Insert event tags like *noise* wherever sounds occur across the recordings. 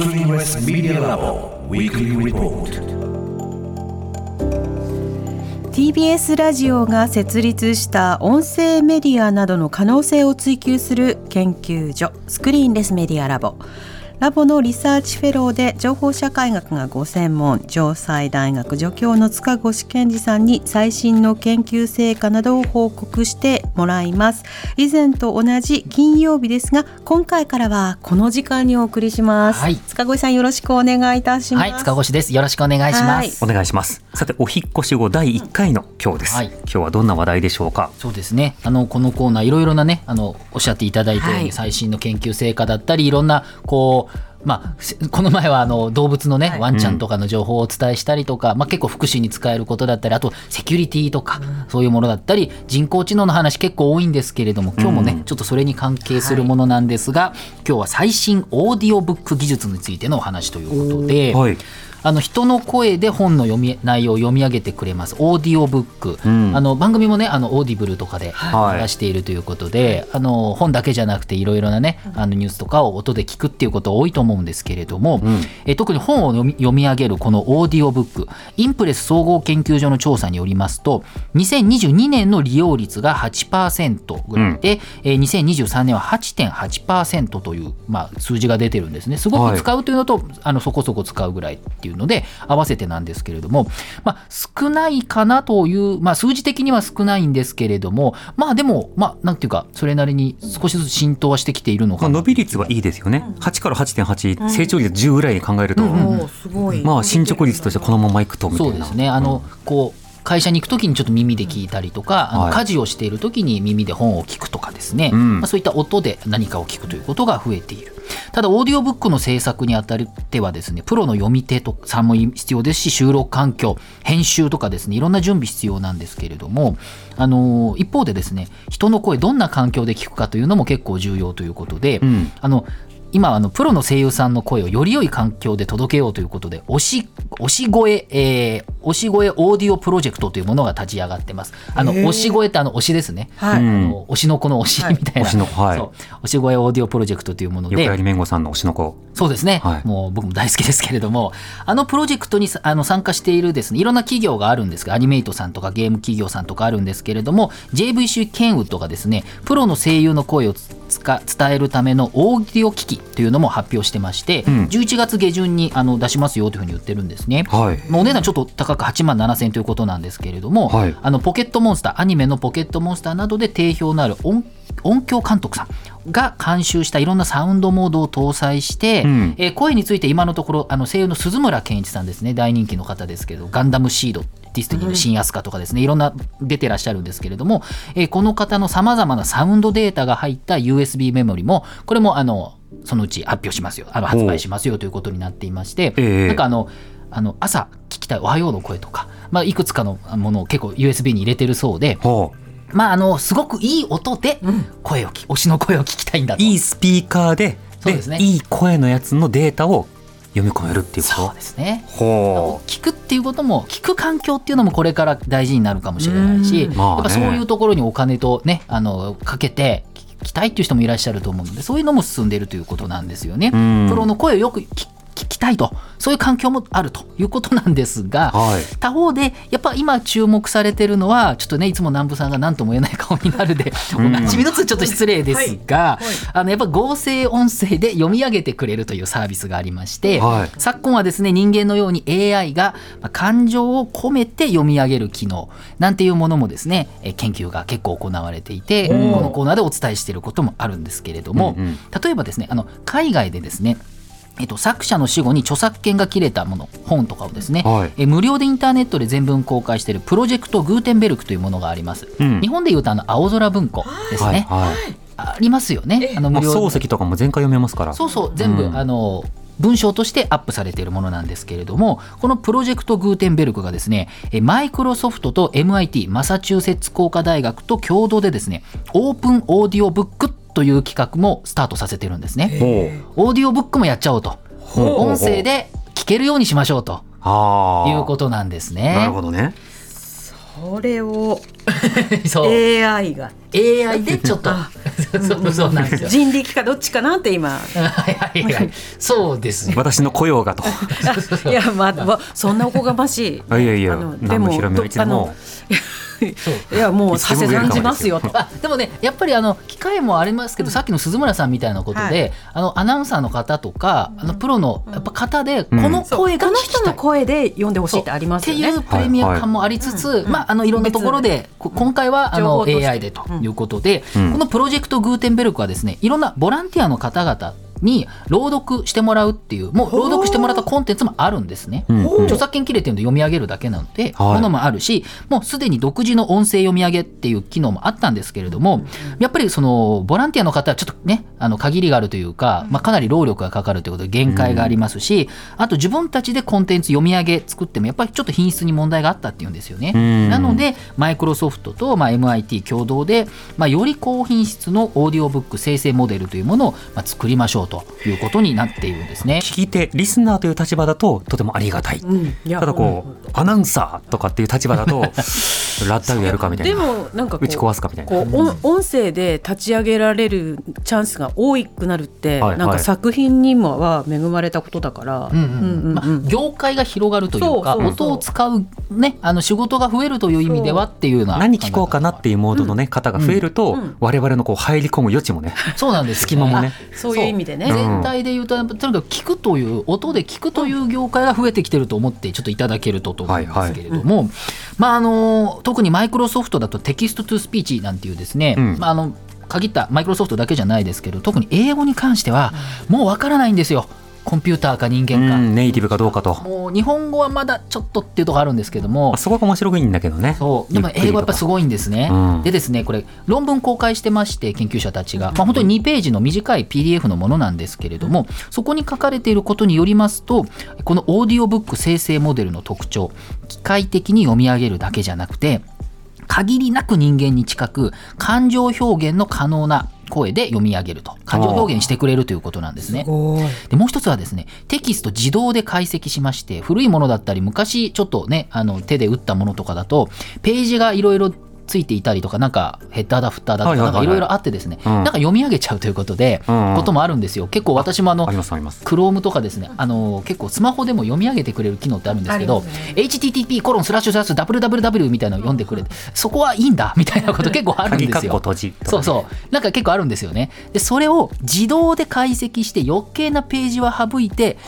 Screenless Media Lab Weekly Report. TBS ラジオが設立した音声メディアなどの可能性を追求する研究所スクリーンレスメディアラボ。ラボのリサーチフェローで情報社会学がご専門城西大学助教の塚越健二さんに最新の研究成果などを報告してもらいます以前と同じ金曜日ですが今回からはこの時間にお送りします、はい塚越さんよろしくお願いいたしますはい、塚越です。よろしくお願いします。お願いします。さて、お引っ越し後第1回の今日です。はい今日はどんな話題でしょうか？そうですね。あのこのコーナーいろいろなね、あのおっしゃっていただいたように、はい最新の研究成果だったり、いろんなこう。まあ、せこの前はあの動物のね、はいワンちゃんとかの情報をお伝えしたりとか、まあ、結構福祉に使えることだったりあとセキュリティとか、そういうものだったり人工知能の話結構多いんですけれども今日もね、ちょっとそれに関係するものなんですが、今日は最新オーディオブック技術についてのお話ということで。はい。あの人の声で本の読み内容を読み上げてくれます。オーディオブック、うん。あの番組もねあのオーディブルとかではい。出しているということで、あの本だけじゃなくていろいろなねあのニュースとかを音で聞くっていうこと多いと思うんですけれども、ん。え特に本を読み読み上げるこのオーディオブックインプレス総合研究所の調査によりますと2022年の利用率が8%ぐらいで、えー2023年は8.8%という、まあ、数字が出てるんですね。すごく使うというのと、あのそこそこ使うぐらいっていうので合わせてなんですけれども、まあ、少ないかなという、まあ、数字的には少ないんですけれどもまあでもまあなんていうかそれなりに少しずつ浸透はしてきているのまあ、かな伸び率はいいですよね。8から8.8、成長率10ぐらいに考えると、おーすごい。まあ進捗率としてこのままいくとみたいな。そうですね。あの、こう会社に行くときにちょっと耳で聞いたりとか、あのはい家事をしているときに耳で本を聞くとかですね、うん。まあ、そういった音で何かを聞くということが増えているただオーディオブックの制作にあたってはですねプロの読み手とさんも必要ですし収録環境編集とかですねいろんな準備必要なんですけれどもあの一方でですね人の声どんな環境で聞くかというのも結構重要ということで、うん。あの今あのプロの声優さんの声をより良い環境で届けようということで推し推し声、えー推し声オーディオプロジェクトというものが立ち上がってます。あの推し声ってあの推しですね、はい、うん。あの推しの子の推しみたいな、推しの子はい。そう。推し声オーディオプロジェクトというもので。横槍めんごさんの推しの子。そうですね、はい。もう僕も大好きですけれどもあのプロジェクトにさあの参加しているですねいろんな企業があるんですがアニメイトさんとかゲーム企業さんとかあるんですけれども JVC ケンウッドがですねプロの声優の声をつか伝えるためのオーディオ機器というのも発表してまして、うん11月下旬にあの出しますよというふうに言ってるんですね。はい。まあお値段ちょっと高く8万7千ということなんですけれども、はいあのポケットモンスターアニメのポケットモンスターなどで定評のある音音響監督さんが監修したいろんなサウンドモードを搭載して、うんえー声について今のところあの声優の鈴村健一さんですね大人気の方ですけどガンダムシードデスティニーのシン・アスカとかですねいろんな出てらっしゃるんですけれども、えーこの方のさまざまなサウンドデータが入った USB メモリもこれもあのそのうち発表しますよ。あの発売しますよということになっていまして、ええ。なんかあのあの朝聞きたい「おはよう」の声とか、まあ、いくつかのものを結構 USB に入れてるそうで、ほまあ、あのすごくいい音で声を聞推しの声を聞きたいんだう。と。いいスピーカーで、そうですね。いい声のやつのデータを読み込めるっていうこと？そうですね。ほ聞くっていうことも聞く環境っていうのもこれから大事になるかもしれないし、うん。まあね。やっぱそういうところにお金とねあのかけて聞きたいっていう人もいらっしゃると思うのでそういうのも進んでいるということなんですよね。うん。プロの声をよく聞聞きたいと。そういう環境もあるということなんですが、はい。他方でやっぱ今注目されてるのはちょっとねいつも南部さんが何とも言えない顔になるで、おなじみのつちょっと失礼ですが、あのやっぱ合成音声で読み上げてくれるというサービスがありまして、はい。昨今はですね人間のように AI がまあ感情を込めて読み上げる機能なんていうものもですねえー研究が結構行われていてこのコーナーでお伝えしていることもあるんですけれども、うんうん。例えばですねあの海外でですねえっと、作者の死後に著作権が切れたもの本とかをですね、はい。え無料でインターネットで全文公開しているプロジェクトグーテンベルクというものがあります、うん。日本でいうとあの青空文庫ですね、はい。はい。ありますよね。あのまあ、無料漱石とかも全回読めますから。そうそう全部、うん。あの文章としてアップされているものなんですけれどもこのプロジェクトグーテンベルクがですねえマイクロソフトと MIT マサチューセッツ工科大学と共同でですねオープンオーディオブックという企画もスタートさせてるんですね。オーディオブックもやっちゃおうとほうほうほう音声で聞けるようにしましょうとああ。いうことなんですね。なるほどね。これを *laughs* そう AI が AI でちょっと *laughs* *laughs* そうそうなんですよ。人力かどっちかなって今はいはいはい。そうですよ。私の雇用がと。いやまあわそんなおこがましいあいやいやあので何ももひらめはいつでもあのいやもうさんじますよと。あでもねやっぱりあの機会もありますけど、さっきの鈴村さんみたいなことで、はい。あのアナウンサーの方とか、あのプロのやっぱ方で、この声がこの聞きたい。人の声で読んでほしいってありますよね。っていうプレミア感もありつつ、まあ、あのいろんなところで、こ今回はあの AI でということで、うん。このプロジェクトグーテンベルクはですねいろんなボランティアの方々に朗読してもらうっていうもう朗読してもらったコンテンツもあるんですね。著作権切れてるので読み上げるだけなので、はい。ものもあるしもうすでに独自の音声読み上げっていう機能もあったんですけれども、やっぱりそのボランティアの方はちょっとねあの限りがあるというか、まあ、かなり労力がかかるということで限界がありますし、あと自分たちでコンテンツ読み上げ作ってもやっぱりちょっと品質に問題があったっていうんですよね。うん。なのでマイクロソフトと、まあ、MIT 共同で、まあ、より高品質のオーディオブック生成モデルというものを、まあ、作りましょうということになっているんですね。聞き手リスナーという立場だととてもありがたい。うん。いやただこうアナウンサーとかっていう立場だと *laughs* ラッタウやるかみたいでな。もなんかこう打ち壊すかみたいな。こう音音声で立ち上げられるチャンスが多くなるって、はいなんか作品にもは恵まれたことだから、業界が広がるというかそうそうそう。音を使う、ね、あの仕事が増えるという意味ではっていうような何聞こうかなっていうモードのね、方が増えると、うん。我々のこう入り込む余地もね *laughs* そうなんですよ隙間もね。*laughs* そういう意味でね。全体で言うととにかく聞くという音で聞くという業界が増えてきてると思ってちょっといただけるとと思うんですけれども、まああの特にマイクロソフトだと Text to Speech なんていうですね、うん。まああの限ったマイクロソフトだけじゃないですけど特に英語に関してはもうわからないんですよコンピューターか人間か。うんネイティブかどうかと。もう日本語はまだちょっとっていうところあるんですけども。あそこが面白いんだけどね。そう。でも英語やっぱすごいんですね。うん。でですねこれ論文公開してまして研究者たちが、まあ、本当に2ページの短い PDF のものなんですけれどもそこに書かれていることによりますとこのオーディオブック生成モデルの特徴機械的に読み上げるだけじゃなくて限りなく人間に近く感情表現の可能な声で読み上げると。感情表現してくれるということなんですね。でもう一つはですねテキスト自動で解析しまして古いものだったり昔ちょっとねあの手で打ったものとかだとページがいろいろついていたりとかなんかヘッダーだフッターだとかなんかいろいろあってですね、うん。なんか読み上げちゃうということで、うん。こともあるんですよ。結構私もあのームとかですねあの結構スマホでも読み上げてくれる機能ってあるんですけど、HTTP コロンスラッシュスラッシュ www みたいなのを読んでくれてそこはいいんだみたいなこと結構あるんですよ。そうそう。なんか結構あるんですよね。でそれを自動で解析して余計なページは省いて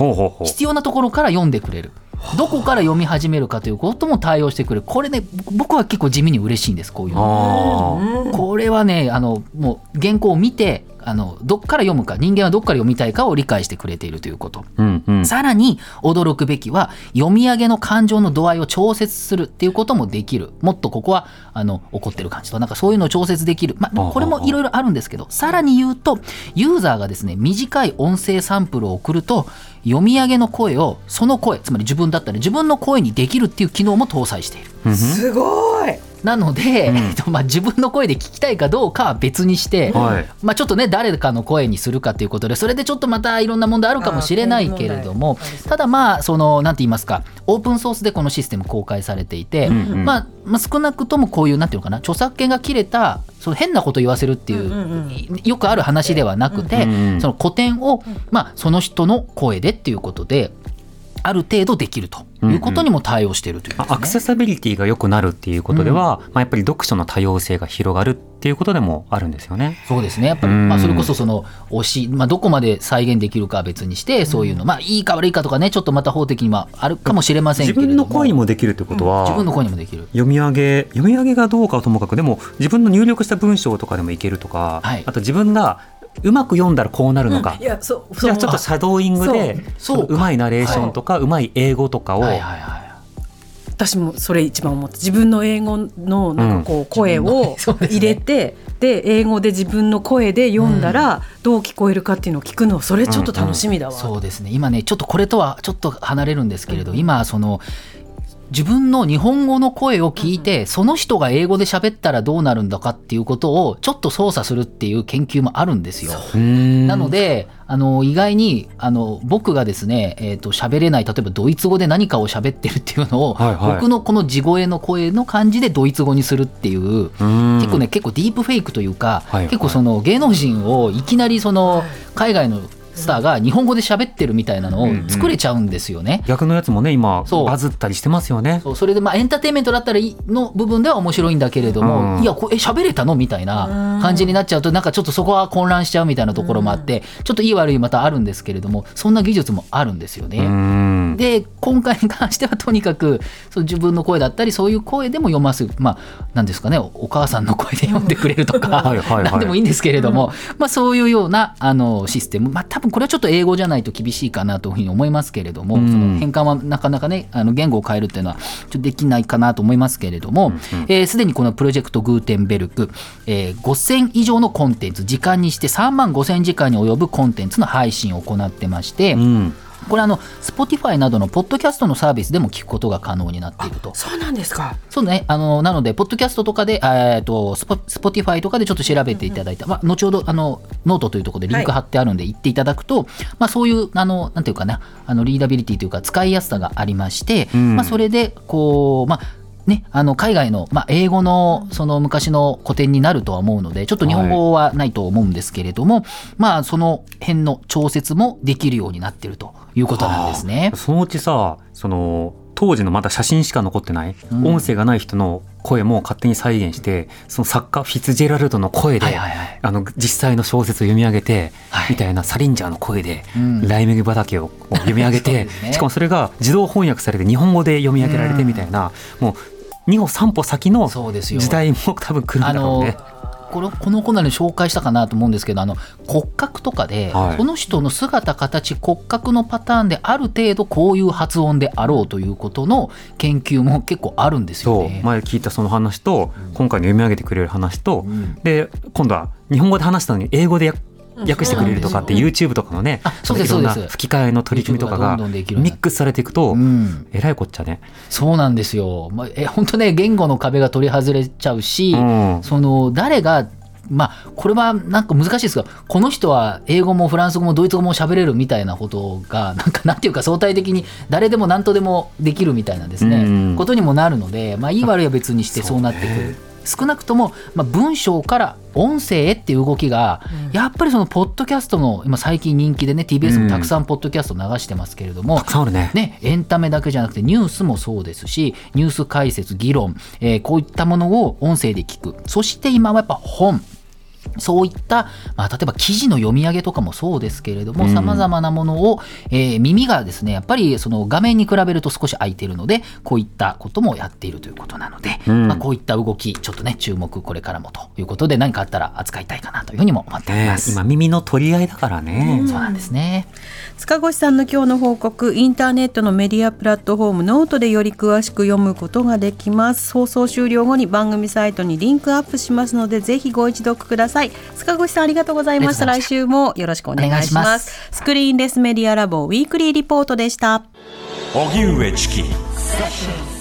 必要なところから読んでくれるどこから読み始めるかということも対応してくれる。これね僕は結構地味に嬉しいんですこういうの。これはねあのもう原稿を見てあのどっから読むか人間はどっから読みたいかを理解してくれているということ。うんうん。さらに驚くべきは読み上げの感情の度合いを調節するっていうこともできる。もっとここはあの怒ってる感じと。なんかそういうのを調節できる、まあ、これもいろいろあるんですけど。さらに言うとユーザーがですね短い音声サンプルを送ると読み上げの声をその声つまり自分だったら自分の声にできるっていう機能も搭載している。うんすごいなので、うん。えっとまあ、自分の声で聞きたいかどうかは別にして、はい。まあ、ちょっとね誰かの声にするかということでそれでちょっとまたいろんな問題あるかもしれないけれどもただまあそのなんて言いますかオープンソースでこのシステム公開されていて、うんうん。まあ、まあ少なくともこういうなんていうのかな著作権が切れたその変なこと言わせるっていう,、うんうんよくある話ではなくて、うんうん。その古典を、まあ、その人の声でっていうことである程度できるということにも対応しているという、まあアクセサビリティが良くなるっていうことでは、まあ、やっぱり読書の多様性が広がるっていうことでもあるんですよね。そうですね。やっぱり、うん。まあ、それこそその推し、まあ、どこまで再現できるかは別にしてそういうの、まあいいか悪いかとかねちょっとまた法的にはあるかもしれませんけども。分の声にもできるってことは、自分の声にもできる。読み上げ読み上げがどうかはともかくでも自分の入力した文章とかでもいけるとか、はい。あと自分がうまく読んだらこうなるのか、いやそうじゃあちょっとシャドーイングでそう。まいナレーションとか、うまい英語とかを、私もそれ一番思って自分の英語のなんかこう声を入れて、で英語で自分の声で読んだらどう聞こえるかっていうのを聞くのそれちょっと楽しみだわ。そうですね。今ねちょっとこれとはちょっと離れるんですけれど、今その自分の日本語の声を聞いて、その人が英語で喋ったらどうなるんだかっていうことをちょっと操作するっていう研究もあるんですよ。なのであの意外にあの僕がですね、えー、と喋れない例えばドイツ語で何かを喋ってるっていうのを、はいはい。僕のこの地声の声の感じでドイツ語にするっていう結構ね結構ディープフェイクというか、はいはい。結構その芸能人をいきなりその海外のスターが日本語で喋ってるみたいなのを作れちゃうんですよね。逆のやつもね今バズったりしてますよね。そう。それでまあエンターテインメントだったらの部分では面白いんだけれども、うんいやこれえ喋れたの？みたいな感じになっちゃうとなんかちょっとそこは混乱しちゃうみたいなところもあって、ちょっといい悪いまたあるんですけれどもそんな技術もあるんですよね。うん。で今回に関してはとにかくその自分の声だったりそういう声でも読ますまあなんですかねおお母さんの声で読んでくれるとか何でもいいんですけれども、まあ、そういうようなあのシステム、まあ、多分これはちょっと英語じゃないと厳しいかなというふうに思いますけれども、うん。その変換はなかなかねあの言語を変えるっていうのはちょっとできないかなと思いますけれどもすで、えー既にこのプロジェクトグーテンベルク、えー5000以上のコンテンツ時間にして3万5000時間に及ぶコンテンツの配信を行ってまして、うんこれあの Spotify などのポッドキャストのサービスでも聞くことが可能になっていると。そうなんですか。そうね、あのなので、ポッドキャストとかで、えー、とスポ Spotify とかでちょっと調べていただいた、まあ、後ほどあのノートというところでリンク貼ってあるんで、行っていただくと、まあ、そういうあの、なんていうかな、あのリーダビリティというか、使いやすさがありまして、ん。まあ、それでこう、まあね、あの海外の、まあ、英語のその昔の古典になるとは思うのでちょっと日本語はないと思うんですけれども、まあその辺の調節もできるようになっているということなんですね。そのうちさその当時のまだ写真しか残ってない、うん。音声がない人の声も勝手に再現してその作家フィッツジェラルドの声で、はいはいはい。あの実際の小説を読み上げて、はい。みたいなサリンジャーの声で、うん。ライ麦畑を読み上げて、*laughs* ね。しかもそれが自動翻訳されて日本語で読み上げられてみたいな、もう2歩3歩先の時代も多分来るんだろうね。このこのコーナーで紹介したかなと思うんですけどあの骨格とかで、はい。その人の姿形骨格のパターンである程度こういう発音であろうということの研究も結構あるんですよそう。ね。前聞いたその話と、今回の読み上げてくれる話と、ん。で今度は日本語で話したのに英語で訳訳してくれるとかって YouTube とかのね、あそうです吹き替えの取り組みとかがミックスされていくと、うん。えらいこっちゃね。そうなんですよ。まあ、え本当ね言語の壁が取り外れちゃうし、うん。その誰がまあこれはなんか難しいですがこの人は英語もフランス語もドイツ語も喋れるみたいなことが *laughs* なんかなんていうか相対的に誰でも何とでもできるみたいなですね、うん。ことにもなるので、まあ、いい悪いは別にしてあそうなってくる。少なくとも、まあ、文章から音声へっていう動きが、やっぱりそのポッドキャストの今最近人気でね TBS もたくさんポッドキャスト流してますけれども、たくさんあるね。ね、エンタメだけじゃなくてニュースもそうですしニュース解説議論、えーこういったものを音声で聞く。そして今はやっぱ本そういった、まあ、例えば記事の読み上げとかもそうですけれどもうんさまざまなものを、えー耳がですねやっぱりその画面に比べると少し空いているのでこういったこともやっているということなので、うんまあ、こういった動きちょっとね注目これからもということで何かあったら扱いたいかなというふうにも思っておりねます。今耳の取り合いだからね。そうなんですね。塚越さんの今日の報告インターネットのメディアプラットフォームノートでより詳しく読むことができます放送終了後に番組サイトにリンクアップしますのでぜひご一読ください塚越さんありがとうございました。ありがとうございました。来週もよろしくお願いします。お願いします。スクリーンレスメディアラボウィークリーリポートでした。荻上チキ